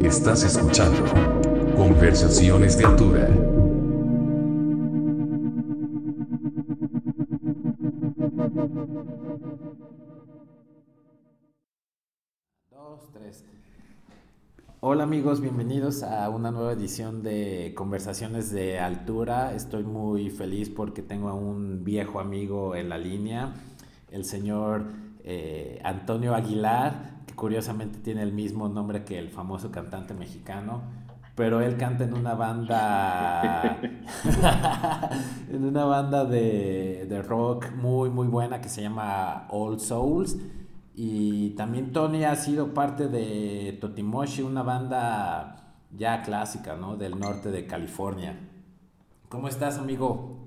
Estás escuchando Conversaciones de Altura. Dos, tres. Hola amigos, bienvenidos a una nueva edición de Conversaciones de Altura. Estoy muy feliz porque tengo a un viejo amigo en la línea, el señor eh, Antonio Aguilar, que curiosamente tiene el mismo nombre que el famoso cantante mexicano, pero él canta en una banda, en una banda de, de rock muy muy buena que se llama All Souls. Y también Tony ha sido parte de Totimoshi, una banda ya clásica, ¿no? Del norte de California. ¿Cómo estás, amigo?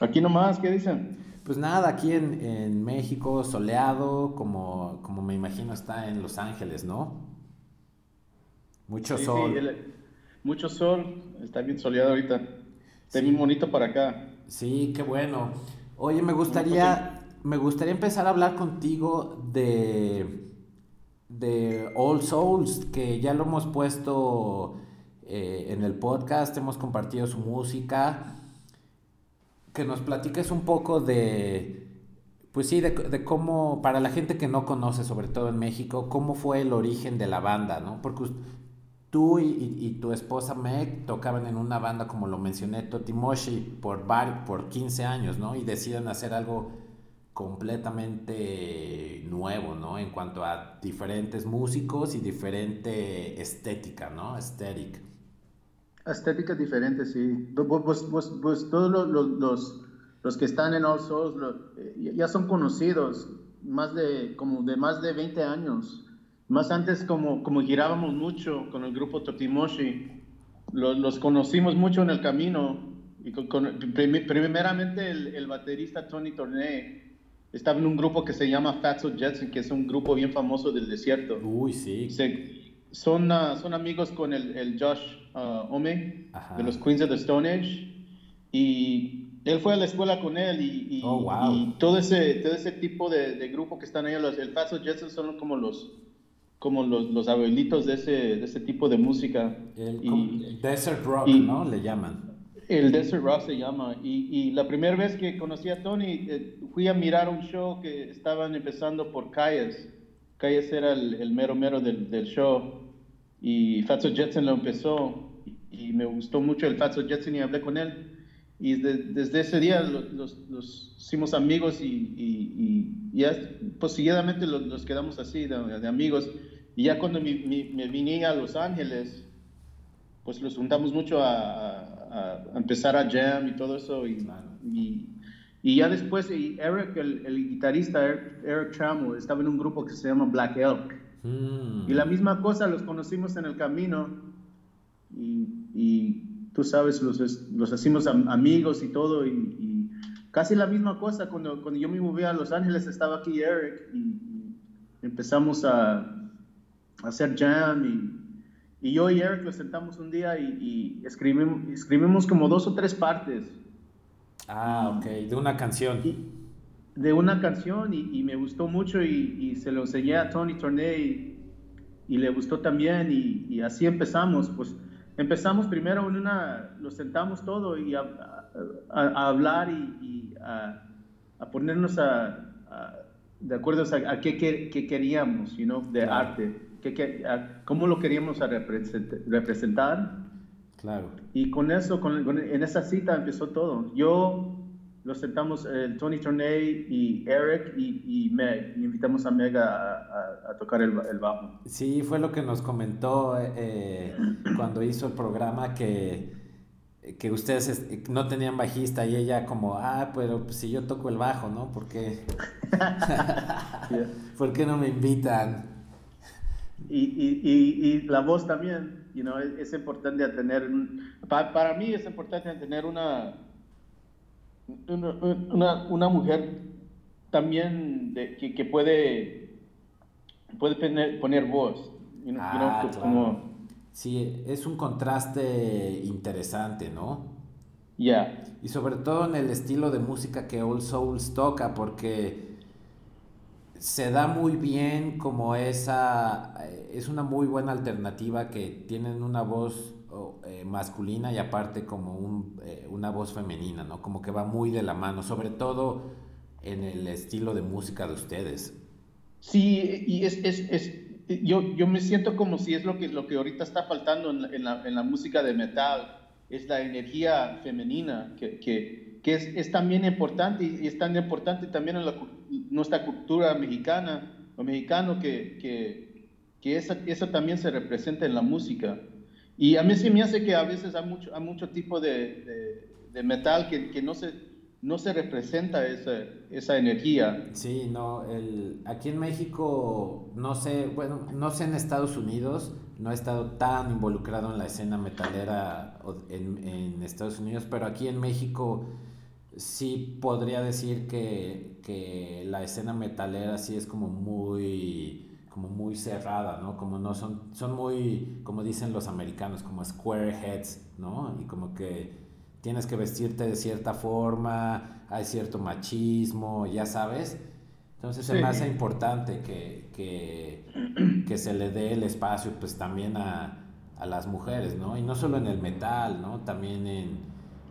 Aquí nomás, ¿qué dicen? Pues nada, aquí en, en México, soleado, como, como me imagino está en Los Ángeles, ¿no? Mucho Sí, sol. sí, el- mucho sol, está bien soleado ahorita. Está bien bonito para acá. Sí, qué bueno. Oye, me gustaría, me gustaría empezar a hablar contigo de, de All Souls, que ya lo hemos puesto eh, en el podcast, hemos compartido su música. Que nos platiques un poco de, pues sí, de, cómo, para la gente que no conoce, sobre todo en México, cómo fue el origen de la banda, ¿no? Porque tú y, tu esposa Meg tocaban en una banda, como lo mencioné, Totimoshi, por, var- por 15 años, ¿no? Y deciden hacer algo completamente nuevo, ¿no? En cuanto a diferentes músicos y diferente estética, ¿no? Aesthetic. Estética diferente, sí. Pues, pues- pues todos los, los, los- que están en All Souls eh, ya son conocidos, más de, como de más de 20 años. Más antes, como, como girábamos mucho con el grupo Totimoshi, lo- los conocimos mucho en el camino. Y con- con- prim- primeramente, el, el baterista Tony Tornay estaba en un grupo que se llama Fatso Jetson, que es un grupo bien famoso del desierto. Uy, sí. Se- son, ah, son amigos con el, el Josh ah, Ome Ajá. de los Queens of the Stone Age y él fue a la escuela con él y, y- Oh, wow. y todo ese todo ese tipo de, de grupo que están ahí los, el Fatso Jetson son como los como los, los abuelitos de ese, de ese tipo de música El, y com- Desert Rock, y- ¿no? Le llaman. el Desert Rock se llama y, y la primera vez que conocí a Tony eh, fui a mirar un show que estaban empezando por Calles Calles era el, el mero mero del, del show y Fatso Jetson lo empezó y, me gustó mucho el Fatso Jetson y hablé con él. Y de- desde ese día los, los, los hicimos amigos y, y, y ya pues seguidamente los, los quedamos así de, de amigos. Y ya cuando mi- me vine a Los Ángeles pues los juntamos mucho a, a- a empezar a jam y todo eso y, y, y ya después y Eric, el, el guitarrista Eric, Eric Trammell, estaba en un grupo que se llama Black Elk Mm. y la misma cosa los conocimos en el camino y, y tú sabes, los, los hacimos am- amigos y todo y, y casi la misma cosa cuando, cuando yo me moví a Los Ángeles estaba aquí Eric y, y empezamos a, a hacer jam y, y yo y Eric nos sentamos un día y, y escribimos, escribimos como dos o tres partes Ah, ok. De una canción. De una canción y, y me gustó mucho y, y se lo enseñé a Tony Tornay y, y le gustó también y, así empezamos. Pues empezamos primero en una, nos sentamos todo y a, a- a- a hablar y, a, a ponernos de acuerdo a, qué, qué- qué queríamos, you know, de Claro. arte, qué, cómo lo queríamos a represent- representar. Claro. Y con eso, con, con- en esa cita empezó todo. Yo los sentamos, el Tony Tornay y Eric y, y Meg, y invitamos a Meg a, a- a tocar el, el bajo. Sí, fue lo que nos comentó eh, eh, cuando hizo el programa que, que ustedes es- no tenían bajista y ella como, ah, pero pues, si yo toco el bajo, ¿no? ¿Por qué. ¿Por qué no me invitan? Y, y, y, y la voz también, you know, es, es importante tener, pa- para mí es importante tener una, una, una, una mujer también de, que, que puede, puede poner, poner voz, you know, you know, Ah, claro. como, Sí, es un contraste interesante, ¿no? ya. Y sobre todo en el estilo de música que All Souls toca, porque se da muy bien como esa, eh, es una muy buena alternativa que tienen una voz eh, masculina y aparte como eh, una voz femenina, ¿no? Como que va muy de la mano, sobre todo en el estilo de música de ustedes. Sí, y yo, me siento como si es lo que, lo ahorita está faltando en la, música de metal, es la energía femenina, que, es, también importante y es tan importante también en nuestra cultura mexicana o mexicano que, que, esa, también se representa en la música. Y a mí sí me hace que a veces hay mucho, hay mucho tipo de, de, metal que, que no se no se representa esa, esa energía. Sí, no, el, aquí en México, no sé, bueno, no sé en Estados Unidos, no he estado tan involucrado en la escena metalera en, en Estados Unidos, pero aquí en México sí podría decir que, que, la escena metalera sí es como muy como muy cerrada, ¿no? Como no son son muy como dicen los americanos, como squareheads, ¿no? Y como que tienes que vestirte de cierta forma, hay cierto machismo, ya sabes. Entonces sí. se me hace importante que, que, que, se le dé el espacio pues también a, a, las mujeres, ¿no? Y no solo en el metal, ¿no? También en,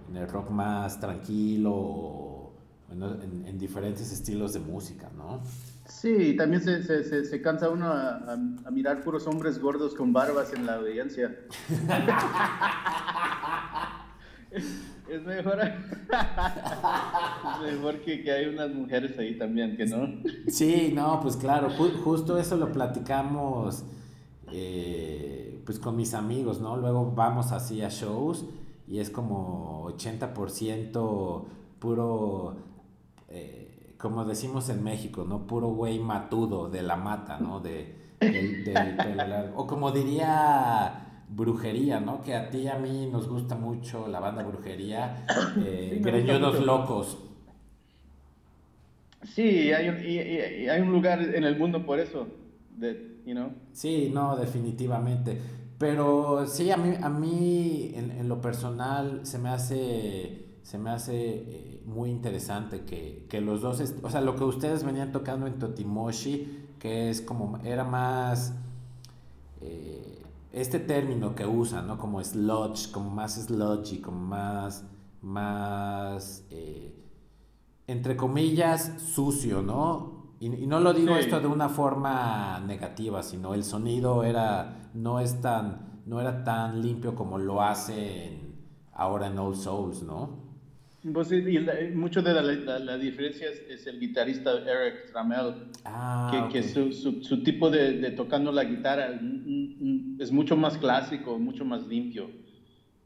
en el rock más tranquilo, en, en, diferentes estilos de música, ¿no? Sí, también se, se, se cansa uno a, a, mirar puros hombres gordos con barbas en la audiencia. es mejor, es mejor que, que, hay unas mujeres ahí también, que no. Sí, no, pues claro, ju justo eso lo platicamos eh, pues con mis amigos, ¿no? Luego vamos así a shows y es como 80% puro, eh, como decimos en México, ¿no? Puro güey matudo de la mata, ¿no? De, del, del pelo largo. O como diría brujería, ¿no? Que a ti y a mí nos gusta mucho la banda brujería, eh, Greñudos Locos. Sí, hay un, y, y hay un lugar en el mundo por eso, de, you know? Sí, no, definitivamente. Pero sí, a mí, a mí en, en lo personal se me hace, se me hace eh, muy interesante que, que los dos, o sea, lo que ustedes venían tocando en Totimoshi, que es como, era más... Eh, este término que usan, ¿no? Como sludge, como más sludgy, como más, más, eh, entre comillas, sucio, ¿no? Y, y no lo digo sí. esto de una forma negativa, sino el sonido era, no es tan, no era tan limpio como lo hacen ahora en Old Souls, ¿no? Pues sí, y la, mucho de la, la, la diferencia es, es, el guitarrista Eric Trammell, ah, que, okay. que su, su, su, tipo de, de, tocando la guitarra es mucho más clásico, mucho más limpio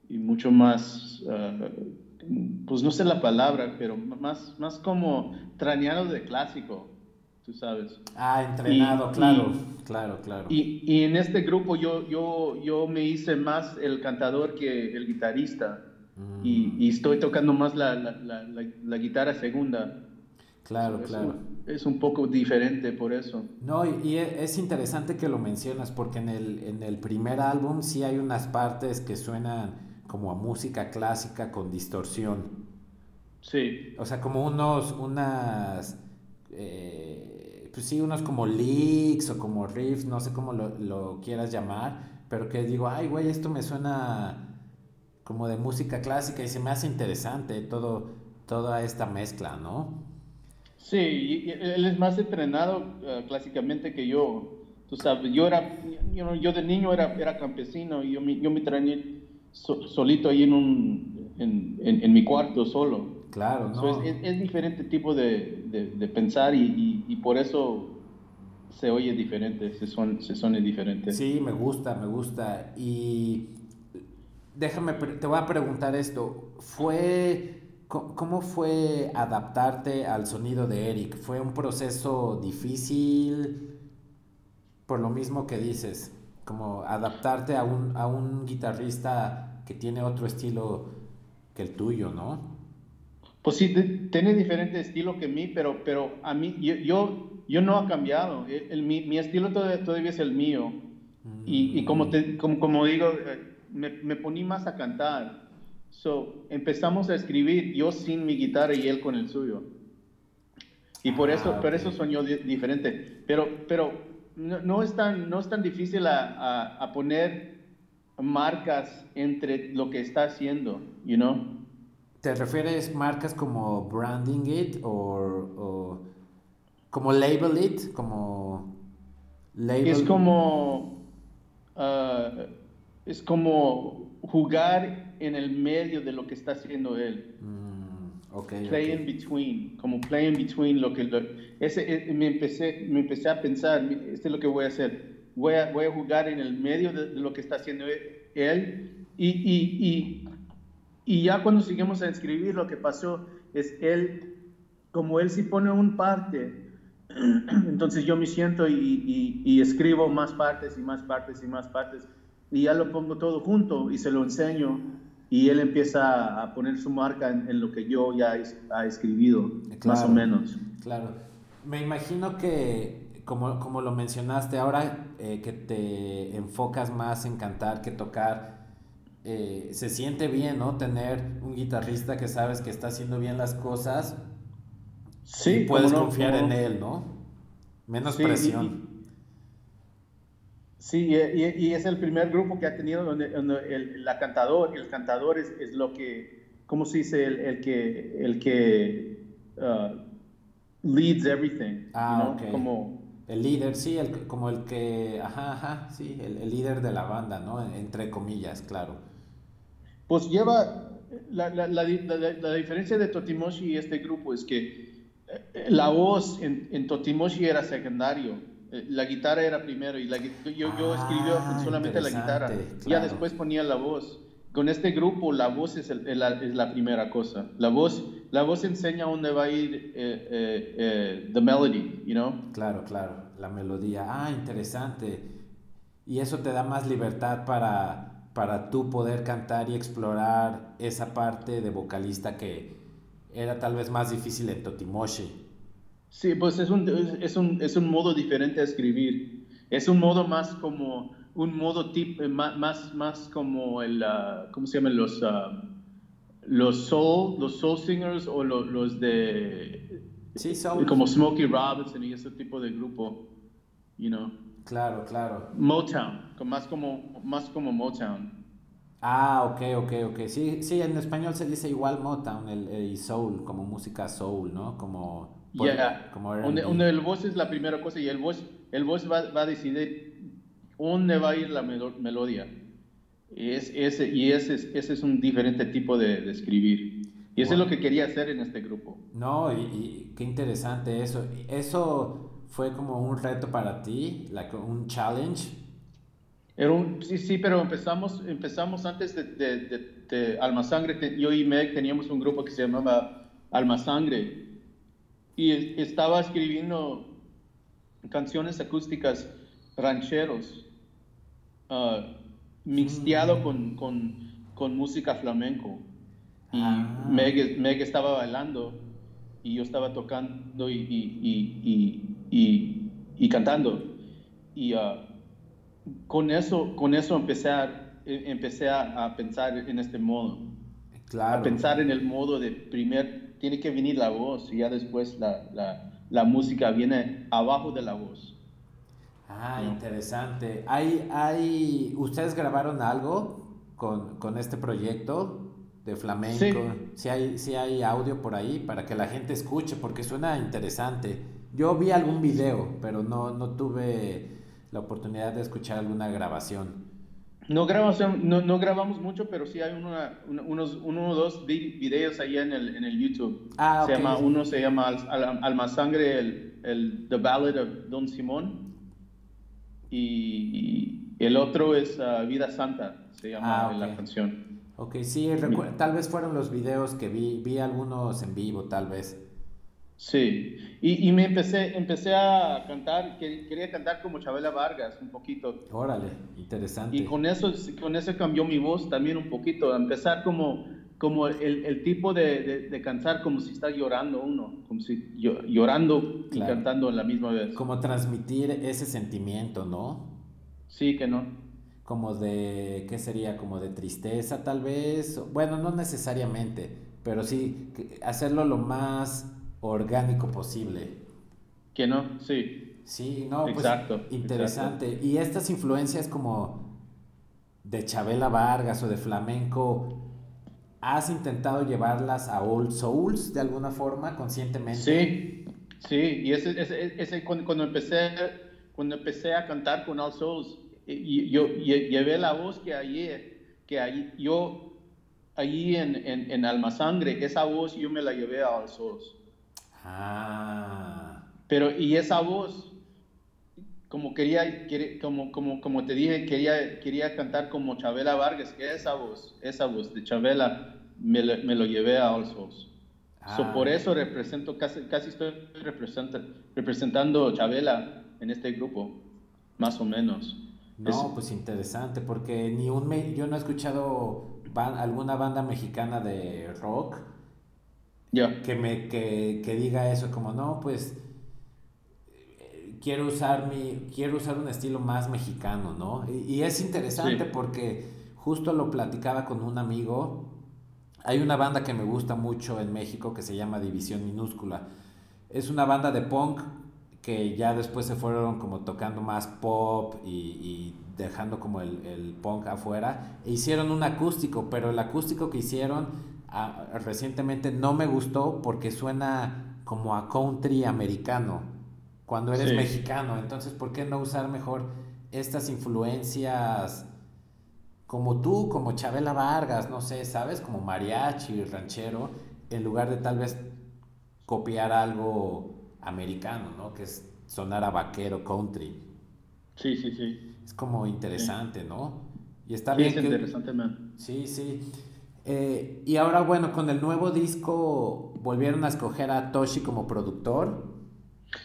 y mucho más, uh, pues no sé la palabra, pero más, más como trañado de clásico, tú sabes. Ah, entrenado, y, claro, y, claro, claro. Y, y, en este grupo yo, yo, yo me hice más el cantador que el guitarrista y, y, estoy tocando más la, la, la, la guitarra segunda. Claro, es claro. Un, es un poco diferente por eso. No, y, y, es interesante que lo mencionas porque en el, en el primer álbum sí hay unas partes que suenan como a música clásica con distorsión. Sí. O sea, como unos, unas, eh, pues sí, unos como leaks o como riffs, no sé cómo lo, lo quieras llamar, pero que digo, ay, güey, esto me suena como de música clásica y se me hace interesante todo, toda esta mezcla, ¿no? Sí, él es más entrenado uh, clásicamente que yo. Tú sabes, yo era, you know, yo de niño era, era campesino y yo, me, yo me trañé so, solito ahí en, un, en, en, en, mi cuarto solo. Claro, ¿no? So es, es, es, diferente tipo de, de, de pensar y, y, y, por eso se oye diferente, se, son, se suena diferente. Sí, me gusta, me gusta. Y déjame, te voy a preguntar esto. ¿Fue, cómo fue adaptarte al sonido de Eric? ¿Fue un proceso difícil? Por lo mismo que dices, como adaptarte a un, a un guitarrista que tiene otro estilo que el tuyo, ¿no? Pues sí, tiene diferente estilo que mí, pero, pero a mí, yo, yo, yo no ha cambiado. El, el mi, mi, estilo todavía, todavía, es el mío. Mm. Y, y, como, te, como, como digo, me, me poní más a cantar. So, empezamos a escribir, yo sin mi guitarra y él con el suyo. Y por eso, Ah, por ok. eso soñó di- diferente. Pero, pero no, no es tan, no es tan difícil a, a- a poner marcas entre lo que está haciendo, you know? ¿Te refieres marcas como branding it o, como label it? Como label. Es como, ah, es como jugar en el medio de lo que está haciendo él. Mm, ok, Play ok. in between, como play in between lo que lo- ese eh, me empecé me empecé a pensar, este es lo que voy a hacer. Voy a, voy a jugar en el medio de, de lo que está haciendo e- él y, y, y, y ya cuando seguimos a escribir lo que pasó es él, como él sí pone un parte, entonces yo me siento y, y- y escribo más partes y más partes y más partes y ya lo pongo todo junto y se lo enseño y él empieza a poner su marca en, en lo que yo ya he, ha escribido, más o Claro. menos. Claro. Me imagino que, como, como lo mencionaste, ahora eh, que te enfocas más en cantar que tocar, eh, se siente bien, ¿no? Tener un guitarrista que sabes que está haciendo bien las cosas Sí, y puedes no, confiar en él, ¿no? Menos Sí, y- presión. Sí, y, y- es el primer grupo que ha tenido donde, donde el, la cantador, el cantador es, es lo que, ¿cómo se dice? El, el que, el que uh, leads everything. Ah, ok. Como, El líder, sí, el, como el que, ajá, ajá, sí, el, el líder de la banda, ¿no? Entre comillas, claro. pues lleva, la, la, la- la diferencia de Totimoshi y este grupo es que eh, la voz en, en Totimoshi era secundario. Eh, La guitarra era primero y la, yo, yo escribía Ah, solamente la guitarra. interesante, Ya claro. después ponía la voz. Con este grupo la voz es, el- la, es la primera cosa. La voz, la voz enseña dónde va a ir eh, eh, eh, the melody, you know? Claro, claro, la melodía. Ah, interesante. Y eso te da más libertad para, para tú poder cantar y explorar esa parte de vocalista que era tal vez más difícil en Totimoshi. Sí, pues es un, es- un, es un modo diferente de escribir. Es un modo más como, un modo tip, eh, más, más, más como el, ah, ¿cómo se llaman? Los, ah, los soul, los soul singers o lo- los de, Sí, son. como Smokey Robinson y ese tipo de grupo, you know. Claro, claro. Motown, más como, más como Motown. Ah, ok, ok, ok. Sí, sí, en español se dice igual Motown el, el- y soul, como música soul, ¿no? Como. Por- Yeah, como el voz es la primera cosa y el voz, el voz va, va a decidir dónde va a ir la melo- melodía. Y, es, ese, y ese, es, ese es un diferente tipo de, de escribir. Y eso es Wow. lo que quería hacer en este grupo. No, y, y qué interesante eso. ¿Eso fue como un reto para ti? Like un challenge? Era un, sí, sí, pero empezamos, empezamos antes de, de, de- de Alma Sangre. Yo y Meg teníamos un grupo que se llamaba Alma Sangre. Y es- estaba escribiendo canciones acústicas rancheros, ah, mixteado con, con, con música flamenco. Y Ah. Meg, Meg estaba bailando y yo estaba tocando y, y, y, cantando. Y ah, con eso, con eso empecé a, eh, empecé a, a pensar en este modo. Claro. A pensar en el modo de primer, tiene que venir la voz y ya después la, la, la música viene abajo de la voz. Ah, No. interesante. ¿Hay, hay, ¿Ustedes grabaron algo con, con este proyecto de flamenco? Sí. Sí hay, sí hay audio por ahí para que la gente escuche, porque suena interesante. Yo vi algún video, pero no, no tuve la oportunidad de escuchar alguna grabación. No grabamos, no, no grabamos mucho, pero sí hay una- unos uno o dos vi- videos ahí en el, en el YouTube. Ah, se llama, uno se llama Al- Al- Alma Sangre, el, el The Ballad of Don Simón. Y, y el otro es ah, Vida Santa, se llama Ah, la canción. Ok, sí, recu- tal vez fueron los videos que vi, vi algunos en vivo, tal vez. Sí, y, y me empecé, empecé a cantar, que- quería cantar como Chabela Vargas un poquito. Órale, interesante. Y con eso, con eso cambió mi voz también un poquito, a empezar como, como el, el tipo de, de, de cantar como si está llorando uno, como si llo- llorando y Claro. cantando a la misma vez. Como transmitir ese sentimiento, ¿no? Sí, que no. Como de, ¿qué sería? Como de tristeza tal vez. Bueno, no necesariamente, pero sí hacerlo lo más orgánico posible. Que no, sí. Sí, no, pues Exacto, interesante. Y estas influencias como de Chabela Vargas o de flamenco, ¿has intentado llevarlas a Old Souls de alguna forma, conscientemente? Sí, sí, y ese, ese, ese cuando, cuando, empecé, cuando empecé a cantar con Old Souls, y, yo, llevé la voz que allí, que allí, yo, allí en, en, en Alma Sangre, esa voz yo me la llevé a Old Souls. Ah. Pero, y esa voz, como quería, como, como, como te dije, quería, quería cantar como Chabela Vargas, que esa voz, esa voz de Chabela, me, me lo llevé a All Souls. Ah. por eso represento, casi, casi estoy representando Chabela en este grupo, más o menos. No, pues interesante, porque ni un yo no he escuchado alguna banda mexicana de rock que me que, que diga eso como no, pues quiero usar mi, quiero usar un estilo más mexicano, ¿no? Y, es interesante porque justo lo platicaba con un amigo. Hay una banda que me gusta mucho en México que se llama División Minúscula. Es una banda de punk que ya después se fueron como tocando más pop y, dejando como el, punk afuera. E hicieron un acústico, pero el acústico que hicieron ah, recientemente no me gustó porque suena como a country americano cuando eres mexicano. Entonces, ¿por qué no usar mejor estas influencias como tú, como Chabela Vargas, no sé, ¿sabes? Como mariachi, ranchero, en lugar de tal vez copiar algo americano, ¿no? Que es sonar a vaquero, country. Sí, sí, sí. Es como interesante, ¿no? Y está sí, bien. Es interesante, man. Sí, sí. Eh, y ahora, bueno, con el nuevo disco volvieron a escoger a Toshi como productor.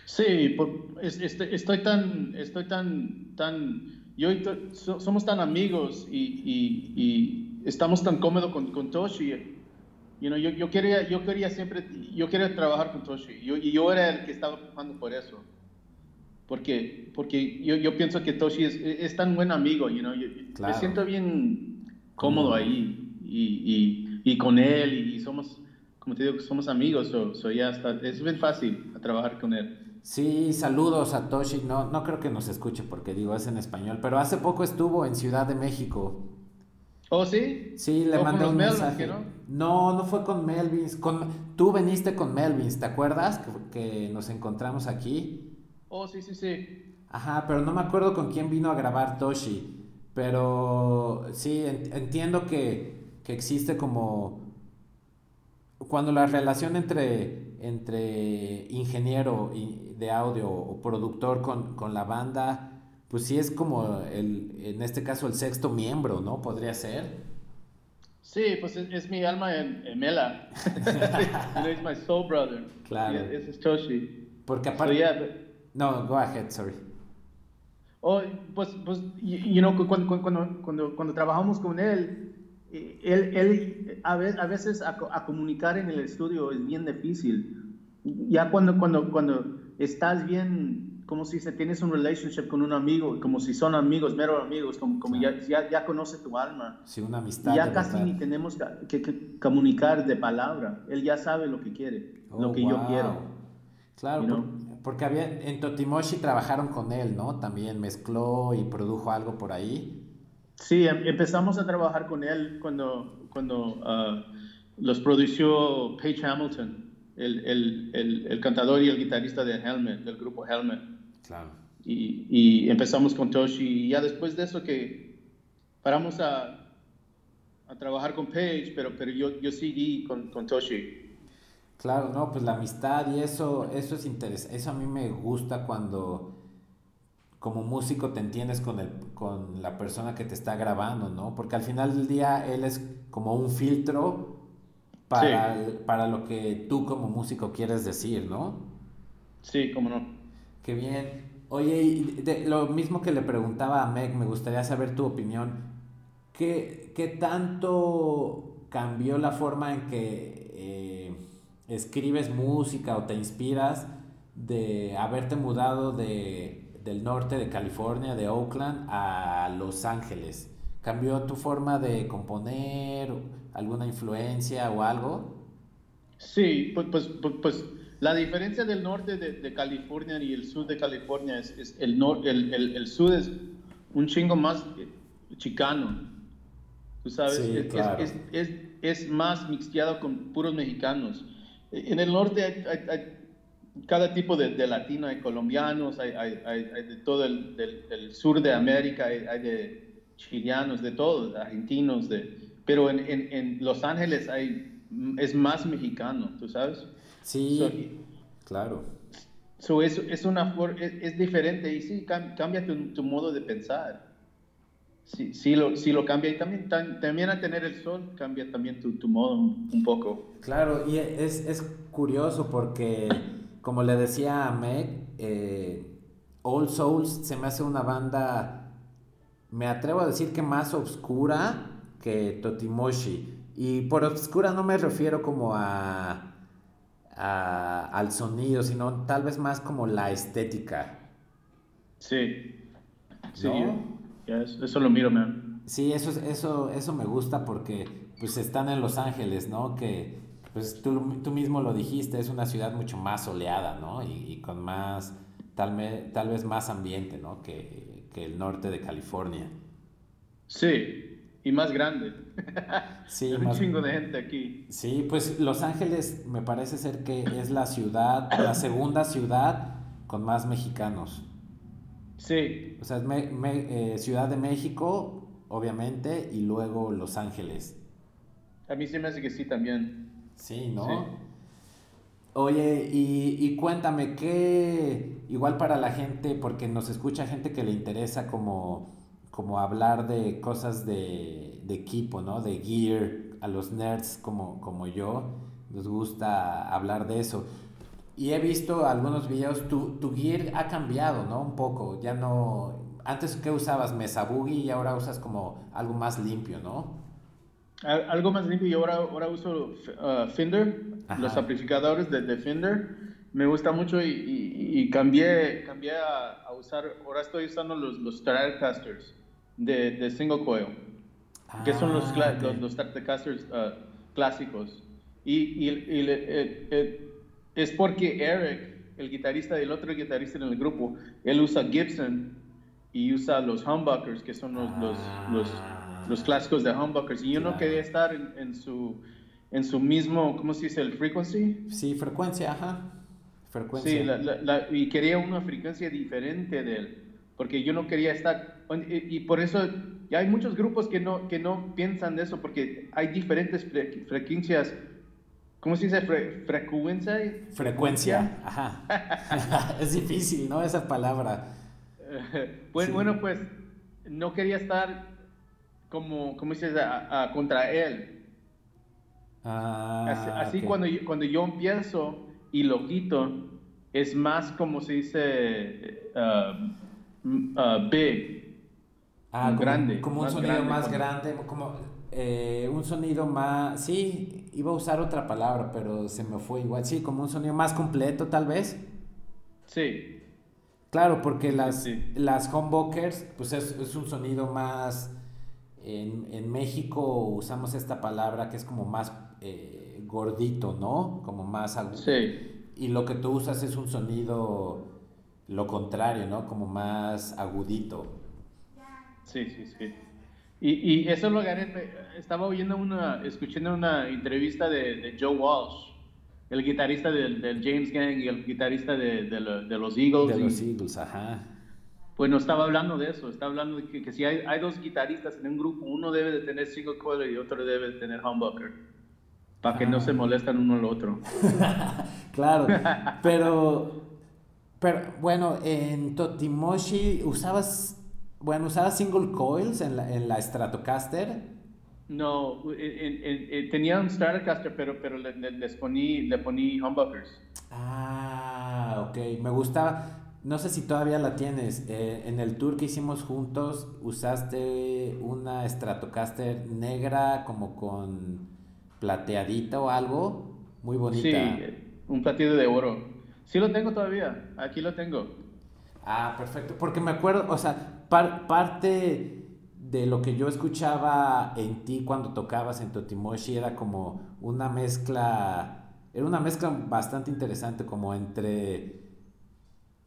Sí, este, estoy tan, estoy tan, tan, yo somos tan amigos y, estamos tan cómodos con, con Toshi. You know, yo, yo, quería, yo quería siempre, yo quería trabajar con Toshi yo, y yo era el que estaba trabajando por eso. Porque, porque yo, yo pienso que Toshi es, es, tan buen amigo, you know, me siento bien cómodo ahí y, y, y, con él y, somos, como te digo, somos amigos, so, ya está, es bien fácil trabajar con él. Sí, saludos a Toshi. No, no creo que nos escuche porque digo es en español, pero hace poco estuvo en Ciudad de México. ¿Oh, sí? Sí, le mandé un mensaje. ¿no? no, no fue con Melvins. Con, tú veniste con Melvins, ¿te acuerdas? Que, nos encontramos aquí. Oh, sí, sí, sí. Ajá, pero no me acuerdo con quién vino a grabar Toshi. Pero sí, entiendo que, que existe como cuando la relación entre, entre ingeniero de audio o productor con, la banda, pues sí es como el, en este caso el sexto miembro, ¿no? Podría ser. Sí, pues es, mi alma en, Mela. es my soul brother. Claro. ese es Toshi. Porque aparte... no, go ahead, sorry. Oh, pues, pues, you know, cuando, cuando, cuando, cuando trabajamos con él, él, él a, veces a, comunicar en el estudio es bien difícil. Ya cuando, cuando, cuando estás bien, como si se tienes un relationship con un amigo, como si son amigos, mero amigos, como, como ya, ya, ya, conoce tu alma. Sí, una amistad. Ya casi ni tenemos que, comunicar de palabra. Él ya sabe lo que quiere, lo que yo oh, quiero. Claro, porque había, en Totimoshi trabajaron con él, ¿no? También mezcló y produjo algo por ahí. Sí, em, empezamos a trabajar con él cuando, cuando ah, los produjo Page Hamilton, el, el, el, cantador y el guitarrista de Helmet, del grupo Helmet. Claro. Y, y, empezamos con Toshi y ya después de eso que paramos a, a trabajar con Page, pero, pero yo, yo seguí con, con Toshi. Claro, no, pues la amistad y eso, eso es interesante. Eso a mí me gusta cuando como músico te entiendes con, el, con la persona que te está grabando, ¿no? Porque al final del día él es como un filtro para, para lo que tú como músico quieres decir, ¿no? Sí, cómo no. Qué bien. Oye, lo mismo que le preguntaba a Meg, me gustaría saber tu opinión. ¿Qué, qué tanto cambió la forma en que eh, escribes música o te inspiras de haberte mudado de del norte de California, de Oakland, a Los Ángeles. ¿Cambió tu forma de componer, alguna influencia o algo? Sí, pues, pues, pues, pues La diferencia del norte de, de California y el sur de California es, es el, nor, el, el, el, sur es un chingo más chicano. Tú sabes, Sí, es, claro. es, es, es más mixteado con puros mexicanos. En el norte hay, hay- hay cada tipo de, de latino, hay colombianos, hay, hay, hay- hay de todo el del, del sur de América, hay, de chileanos, de todo, de argentinos, de, pero en, en, en Los Ángeles hay, es más mexicano, ¿tú sabes? Sí, So, claro. so es, es, una, es, es diferente y sí, cam- cambia tu, tu modo de pensar. Sí, sí, lo, sí lo cambia y también, tam- también al tener el sol cambia también tu, tu modo un, un poco. Claro, y es, es curioso porque, como le decía a Meg, eh, All Souls se me hace una banda, me atrevo a decir que más oscura que Totimoshi. Y por oscura no me refiero como a, a- al sonido, sino tal vez más como la estética. Sí. Sí, ¿No? eso, eso lo miro, man. Sí, eso, es- eso, eso me gusta porque pues están en Los Ángeles, ¿no? Que pues tú, tú mismo lo dijiste, es una ciudad mucho más soleada, ¿no? Y, y con más, tal, me- tal vez más ambiente, ¿no? Que, que el norte de California. Sí, y más grande. Sí, Hay un más- chingo de gente aquí. Sí, pues Los Ángeles me parece ser que es la ciudad, la segunda ciudad con más mexicanos. Sí, O sea, es Me- Me- eh, Ciudad de México, obviamente, y luego Los Ángeles. a mí se me hace que sí también. Sí, ¿no? Sí. Oye, y, y cuéntame, ¿qué, igual para la gente, porque nos escucha gente que le interesa como, como hablar de cosas de, de equipo, ¿no? De gear, a los nerds como, como yo, nos gusta hablar de eso. Y he visto algunos videos, tu, tu gear ha cambiado, ¿no? Un poco, ya no... Antes que usabas Mesa Boogie y ahora usas como algo más limpio, ¿no? Al- Algo más limpio, yo ahora, ahora uso uh, Fender, Ajá. los amplificadores de, de Fender. Me gusta mucho y, y- y cambié, cambié a, a usar, ahora estoy usando los, los Stratocasters de, de single coil, que son los, Ah, cla- ok. los, los Stratocasters uh, clásicos. Y, y- le- eh, eh, es porque Eric, el guitarrista, el otro guitarrista en el grupo, él usa Gibson y usa los humbuckers, que son los, los, los, los clásicos de humbuckers. Y yo no Claro. quería estar en, en su, en su mismo, ¿cómo se dice? El frequency. Sí, frecuencia, ajá. Frecuencia. Sí, la- la- la- y quería una frecuencia diferente de él, porque yo no quería estar, y, y por eso ya hay muchos grupos que no, que no piensan de eso, porque hay diferentes fre- frecuencias, ¿cómo se dice? Fre- frecuencia. Frecuencia, ajá. es difícil, ¿no? Esa palabra. Bueno, Sí. bueno, pues no quería estar como, ¿cómo se dice? A- a- contra él. Ah, Así, cuando, yo, cuando yo empiezo y lo quito, es más como se dice uh, mm, uh, big. Ah, como, grande, como un sonido grande, más como- grande, como eh, un sonido más... Sí, iba a usar otra palabra, pero se me fue igual. Sí, como un sonido más completo, tal vez. Sí, Claro, porque las, sí. las humbuckers, pues es, es un sonido más... En, en México usamos esta palabra que es como más eh, gordito, ¿no? Como más agudo. sí, Y lo que tú usas es un sonido lo contrario, ¿no? Como más agudito. sí, sí, sí. Y, y eso lo gané, estaba oyendo una, escuchando una entrevista de, de Joe Walsh, el guitarrista del, del James Gang y el guitarrista de, de lo- de los Eagles. De y- los Eagles, ajá. Bueno, estaba hablando de eso, estaba hablando de que, que si hay, hay dos guitarristas en un grupo, uno debe de tener single coil y otro debe de tener humbucker, para que no Ah. se molestan uno al otro. Claro, pero, pero bueno, en Totimoshi usabas, bueno, usabas single coils en la, en la Stratocaster. No, en- en- en- en- tenía un Stratocaster, pero, pero le, le- les poní, le poní humbuckers. Ah, ok, me gustaba. No sé si todavía la tienes. eh, en el tour que hicimos juntos, usaste una Stratocaster negra como con plateadita o algo. Muy bonita. Sí, un platillo de oro. Sí lo tengo todavía, aquí lo tengo. Ah, perfecto. Porque me acuerdo, o sea, par- parte de lo que yo escuchaba en ti cuando tocabas en Totimoshi era como una mezcla era una mezcla bastante interesante como entre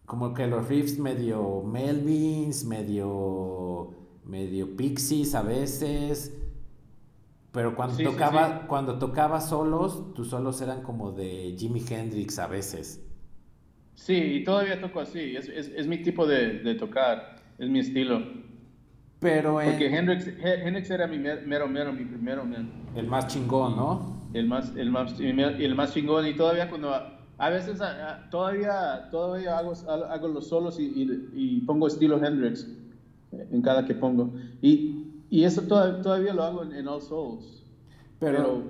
como que los riffs medio Melvins, medio medio Pixies a veces, pero cuando tocaba cuando tocaba solos, tus solos eran como de Jimi Hendrix a veces. Sí, y todavía toco así, es, es, es mi tipo de, de, tocar, es mi estilo. Pero Porque Hendrix, Hendrix era mi mero mero, mi primero, El más chingón, ¿no? El más, el más, el más chingón, y todavía cuando a veces todavía, todavía hago, hago los solos y, y, pongo estilo Hendrix en cada que pongo. Y, y eso todavía, todavía, lo hago en, All Souls. Pero,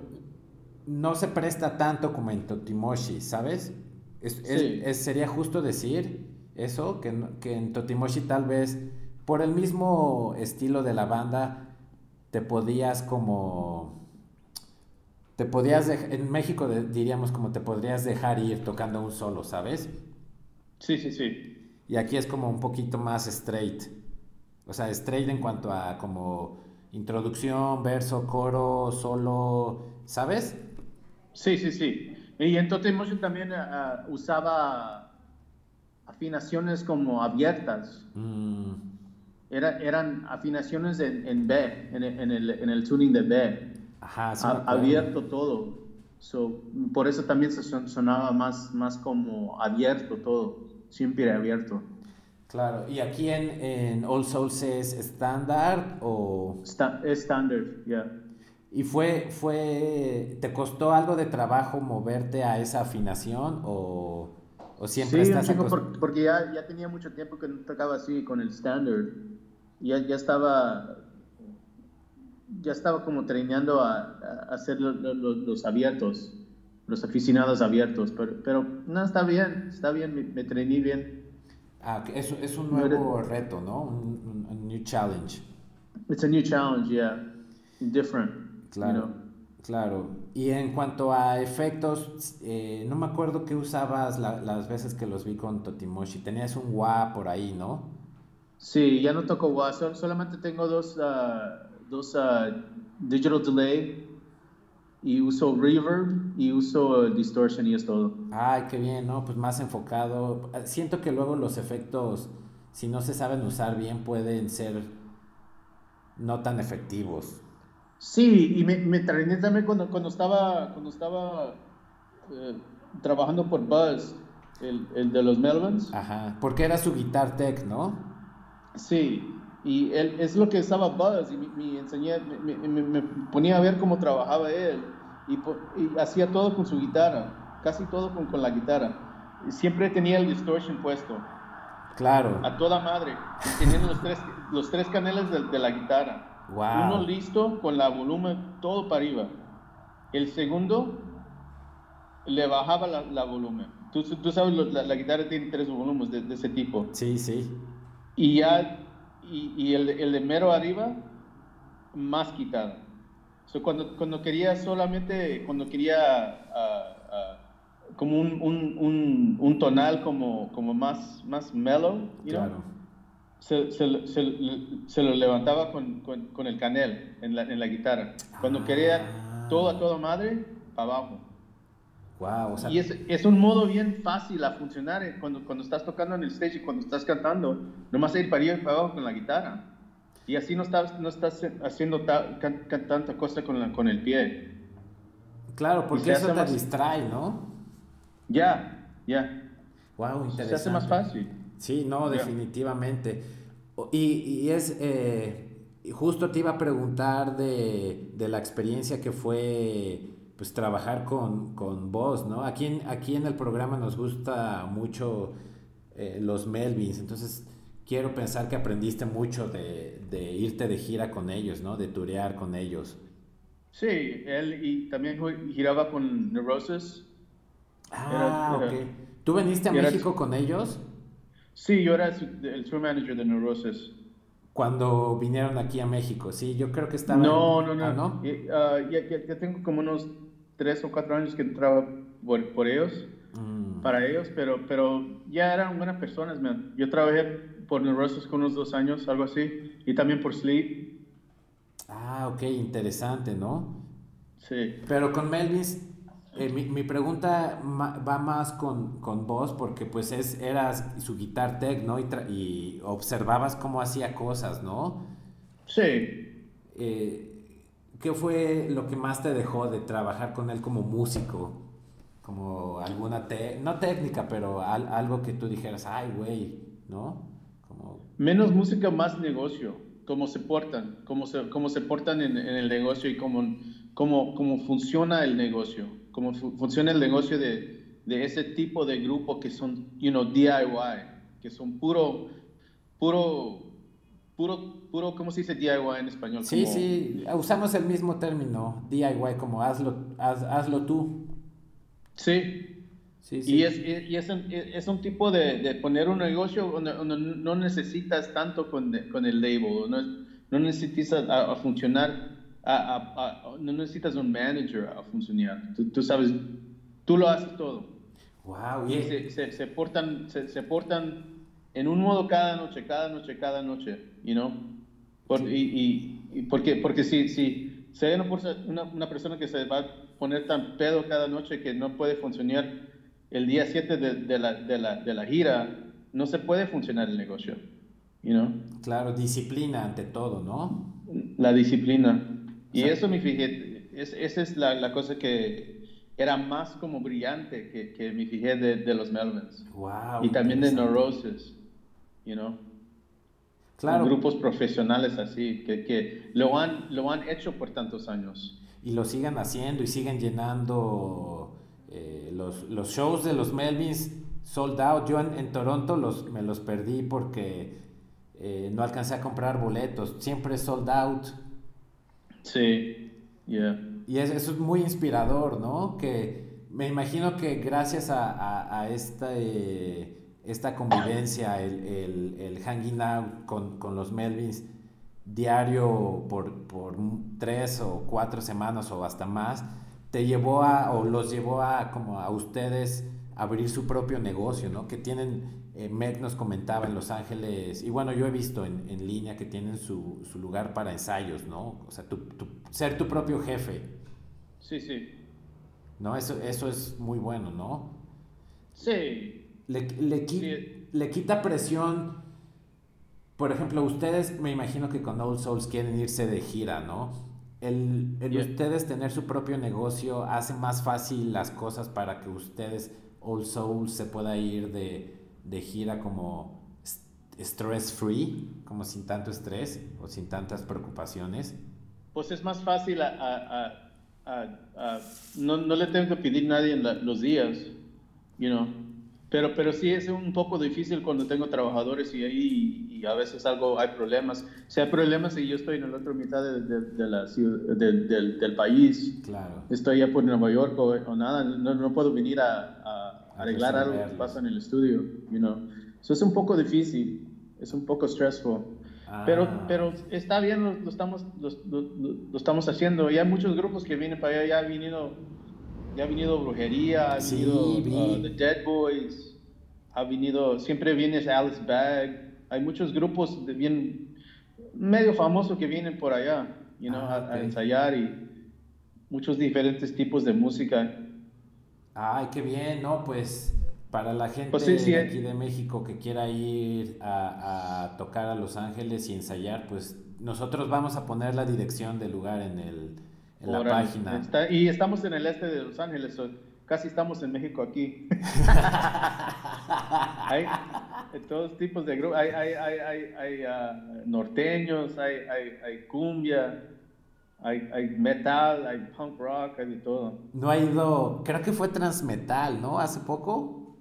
no se presta tanto como en Totimoshi, ¿sabes? Es, es, sería justo decir eso, que, que en Totimoshi tal vez por el mismo estilo de la banda te podías como te podías en México diríamos como te podrías dejar ir tocando un solo, ¿sabes? Sí, sí, sí. Y aquí es como un poquito más straight. O sea, straight en cuanto a como introducción, verso, coro, solo, ¿sabes? Sí, sí, sí. Y en Totem Motion también uh, usaba afinaciones como abiertas. Mm. Era, eran afinaciones en, en B, en, en, el, en el tuning de B. Ajá, abierto todo. So, por eso también se sonaba más, más como abierto todo, siempre abierto. Claro, ¿y aquí en, en All Souls es estándar o...? Estándar, ya. ¿Y fue, fue, te costó algo de trabajo moverte a esa afinación o, o siempre sí, estás porque, porque ya, ya tenía mucho tiempo que no tocaba así con el estándar. Ya, ya estaba ya estaba como treinando a, hacer los abiertos, los aficionados abiertos, pero, pero no, está bien, está bien, me, me treiné bien. Ah, es, es un nuevo reto, ¿no? Un, un, new challenge. It's a new challenge, yeah. Different. Claro. Claro. Y en cuanto a efectos, eh, no me acuerdo qué usabas las veces que los vi con Totimoshi. Tenías un wah por ahí, ¿no? Sí, ya no toco wah, solamente tengo dos, uh, dos uh, digital delay y uso reverb y uso distortion y es todo. Ay, qué bien, ¿no? Pues más enfocado. Siento que luego los efectos, si no se saben usar bien, pueden ser no tan efectivos. Sí, y me, me también cuando, cuando estaba, cuando estaba eh, trabajando por Buzz, el, el, de los Melvins. Ajá, porque era su guitar tech, ¿no? Sí, y él, es lo que estaba Buzz, y me, enseñé, me, me, ponía a ver cómo trabajaba él, y, y, hacía todo con su guitarra, casi todo con, con la guitarra. Y siempre tenía el distortion puesto. Claro. A toda madre. Teniendo los tres, los tres caneles de, de la guitarra. Wow. Uno listo con la volumen todo para arriba. El segundo le bajaba la, la volumen. Tú, tú sabes, la, la, guitarra tiene tres volúmenes de, de, ese tipo. Sí, sí. Y ya y, y el, el, de mero arriba, más quitado. So, cuando, cuando quería solamente, cuando quería uh, uh, como un, un, un, un, tonal como, como más, más mellow, you claro. know? se, se, se, se, lo levantaba con, con, con, el canel en la, en la guitarra. Cuando quería todo a toda madre, para abajo. Wow, o sea, y es, es, un modo bien fácil a funcionar eh, cuando, cuando estás tocando en el stage y cuando estás cantando, nomás ir para arriba y para abajo con la guitarra. Y así no estás, no estás haciendo ta, can, can, tanta cosa con, la, con el pie. Claro, porque eso te más... distrae, ¿no? Ya, ya. Wow, interesante. Se hace más fácil. Sí, no, yeah. definitivamente. Y, y es, eh, justo te iba a preguntar de, de la experiencia que fue pues trabajar con, con vos, ¿no? Aquí en, aquí en el programa nos gusta mucho eh, los Melvins, entonces quiero pensar que aprendiste mucho de, de, irte de gira con ellos, ¿no? De turear con ellos. Sí, él y también giraba con Neurosis. Ah, era, era, ok. ¿Tú veniste a México con ellos? Sí, yo era el tour manager de Neurosis. Cuando vinieron aquí a México, sí, yo creo que estaba... No, no, no, ah, ¿no? Uh, ya, ya, ya tengo como unos tres o cuatro años que entraba por, por ellos, mm. para ellos, pero, pero ya eran buenas personas, man. Yo trabajé por Neurosis con unos dos años, algo así, y también por Sleep. Ah, ok, interesante, ¿no? Sí. Pero con Melvins, Eh, mi, mi, pregunta va más con, con, vos porque pues es, eras su guitar tech, ¿no? Y, y observabas cómo hacía cosas, ¿no? Sí. Eh, ¿Qué fue lo que más te dejó de trabajar con él como músico? Como alguna, te no técnica, pero al algo que tú dijeras, ay, güey, ¿no? Como... Menos música, más negocio. Cómo se portan, cómo se, cómo se portan en, en el negocio y cómo, cómo, cómo funciona el negocio. Cómo fu funciona el negocio de, de, ese tipo de grupo que son, you know, DIY, que son puro, puro puro, puro, ¿cómo se dice DIY en español? Sí, sí, usamos el mismo término, DIY, como hazlo, haz, hazlo tú. Sí. Sí, sí. Y, es, y es, un, es, un, tipo de, de, poner un negocio donde, no necesitas tanto con, con el label, no, no necesitas a, funcionar, a, a, no necesitas un manager a funcionar. Tú, tú, sabes, tú lo haces todo. Wow, y se, se, se, portan, se, se portan en un modo cada noche, cada noche, cada noche, you know? Por, y, y, porque, porque si, si, si hay una, una, persona que se va a poner tan pedo cada noche que no puede funcionar el día 7 de, de, la, de, la, de la gira, no se puede funcionar el negocio, you know? Claro, disciplina ante todo, ¿no? La disciplina. Y eso me fijé, es, esa es la, la cosa que era más como brillante que, que me fijé de, de los Melvins. Wow, y también de Neurosis you know. Claro. Grupos profesionales así, que, que, lo, han, lo han hecho por tantos años. Y lo sigan haciendo y siguen llenando eh, los, los, shows de los Melvins sold out. Yo en, en Toronto los, me los perdí porque eh, no alcancé a comprar boletos. Siempre sold out. Sí, yeah. Y eso es muy inspirador, ¿no? Que me imagino que gracias a, a, a esta... Esta convivencia, el, el, el hanging out con, con, los Melvins diario por, por, tres o cuatro semanas o hasta más, te llevó a, o los llevó a, como a ustedes, abrir su propio negocio, ¿no? Que tienen, eh, Meg nos comentaba en Los Ángeles, y bueno, yo he visto en, en línea que tienen su, su, lugar para ensayos, ¿no? O sea, tu, tu, ser tu propio jefe. Sí, sí. ¿No? Eso, eso es muy bueno, ¿no? Sí, le, le, le, quita presión. Por ejemplo, ustedes me imagino que con Old Souls quieren irse de gira, ¿no? El, el ustedes tener su propio negocio hace más fácil las cosas para que ustedes, Old Souls, se pueda ir de, de gira como stress free, como sin tanto estrés o sin tantas preocupaciones. Pues es más fácil a, a, a, no, no, le tengo que pedir a nadie en los días, you know. Pero, pero sí es un poco difícil cuando tengo trabajadores y ahí y a veces algo hay problemas. Si hay problemas y yo estoy en la otra mitad de, de, la del, del, país, claro. estoy ya por Nueva York o, nada, no, no, puedo venir a, a, arreglar algo que pasa en el estudio, you know. Eso es un poco difícil, es un poco stressful. Ah. Pero, pero está bien, lo, lo estamos, lo, lo, estamos haciendo. Y hay muchos grupos que vienen para allá, ya han venido ya ha venido Brujería, ha venido uh, The Dead Boys, ha venido, siempre viene Alice Bag, hay muchos grupos de bien, medio famosos que vienen por allá, you know, ah, a, ensayar y muchos diferentes tipos de música. Ay, qué bien, ¿no? Pues para la gente pues de aquí de México que quiera ir a, a, tocar a Los Ángeles y ensayar, pues nosotros vamos a poner la dirección del lugar en el, en la página. y estamos en el este de Los Ángeles, casi estamos en México aquí. hay todos tipos de grupos, hay, hay, hay, hay uh, norteños, hay, cumbia, hay, metal, hay punk rock, hay de todo. No ha ido, creo que fue Transmetal, ¿no? Hace poco.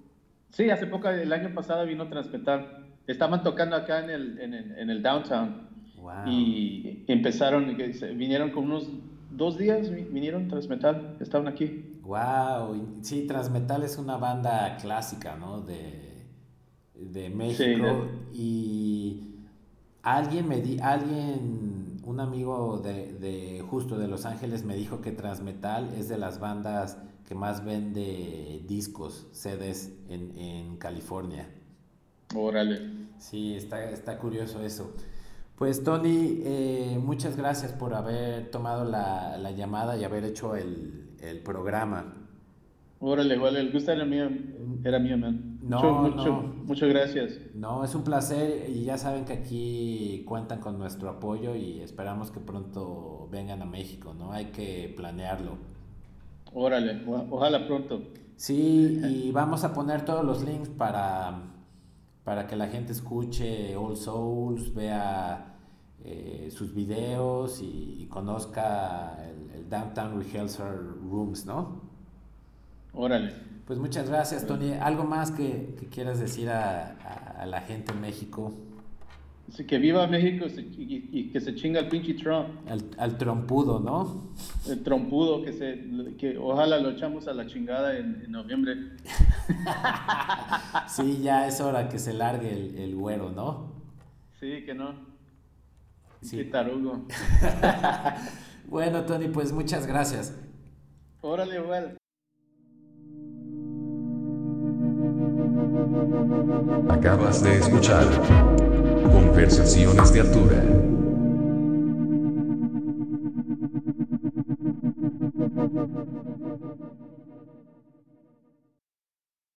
Sí, hace poco, el año pasado vino Transmetal. Estaban tocando acá en el, en el, en el downtown. Wow. Y empezaron, vinieron con unos dos días vinieron Transmetal, estaban aquí. Wow, sí, Transmetal es una banda clásica, ¿no? De, de México. Y alguien me di, alguien, un amigo de, de, justo de Los Ángeles me dijo que Transmetal es de las bandas que más vende discos, CDs en, en California. Órale. Sí, está, está curioso eso. Pues Tony, eh, muchas gracias por haber tomado la, la, llamada y haber hecho el, el programa. Órale, igual, el gusto era mío, era mío, man. No, mucho, mucho, no. muchas gracias. No, es un placer y ya saben que aquí cuentan con nuestro apoyo y esperamos que pronto vengan a México, ¿no? Hay que planearlo. Órale, ojalá pronto. Sí, y vamos a poner todos los links para, para que la gente escuche All Souls, vea eh, sus videos y, y conozca el, el Downtown Rehearsal Rooms, ¿no? Órale. Pues muchas gracias, Tony. ¿Algo más que, que quieras decir a, a- a la gente en México? Que viva México se- y, y que se chinga el pinche Trump. Al, al trompudo, ¿no? El trompudo que se, que ojalá lo echamos a la chingada en, en noviembre. Sí, ya es hora que se largue el, el güero, ¿no? Sí, que no. Sí. Qué tarugo. Bueno, Tony, pues muchas gracias. Órale, igual. Acabas de escuchar Conversaciones de Altura.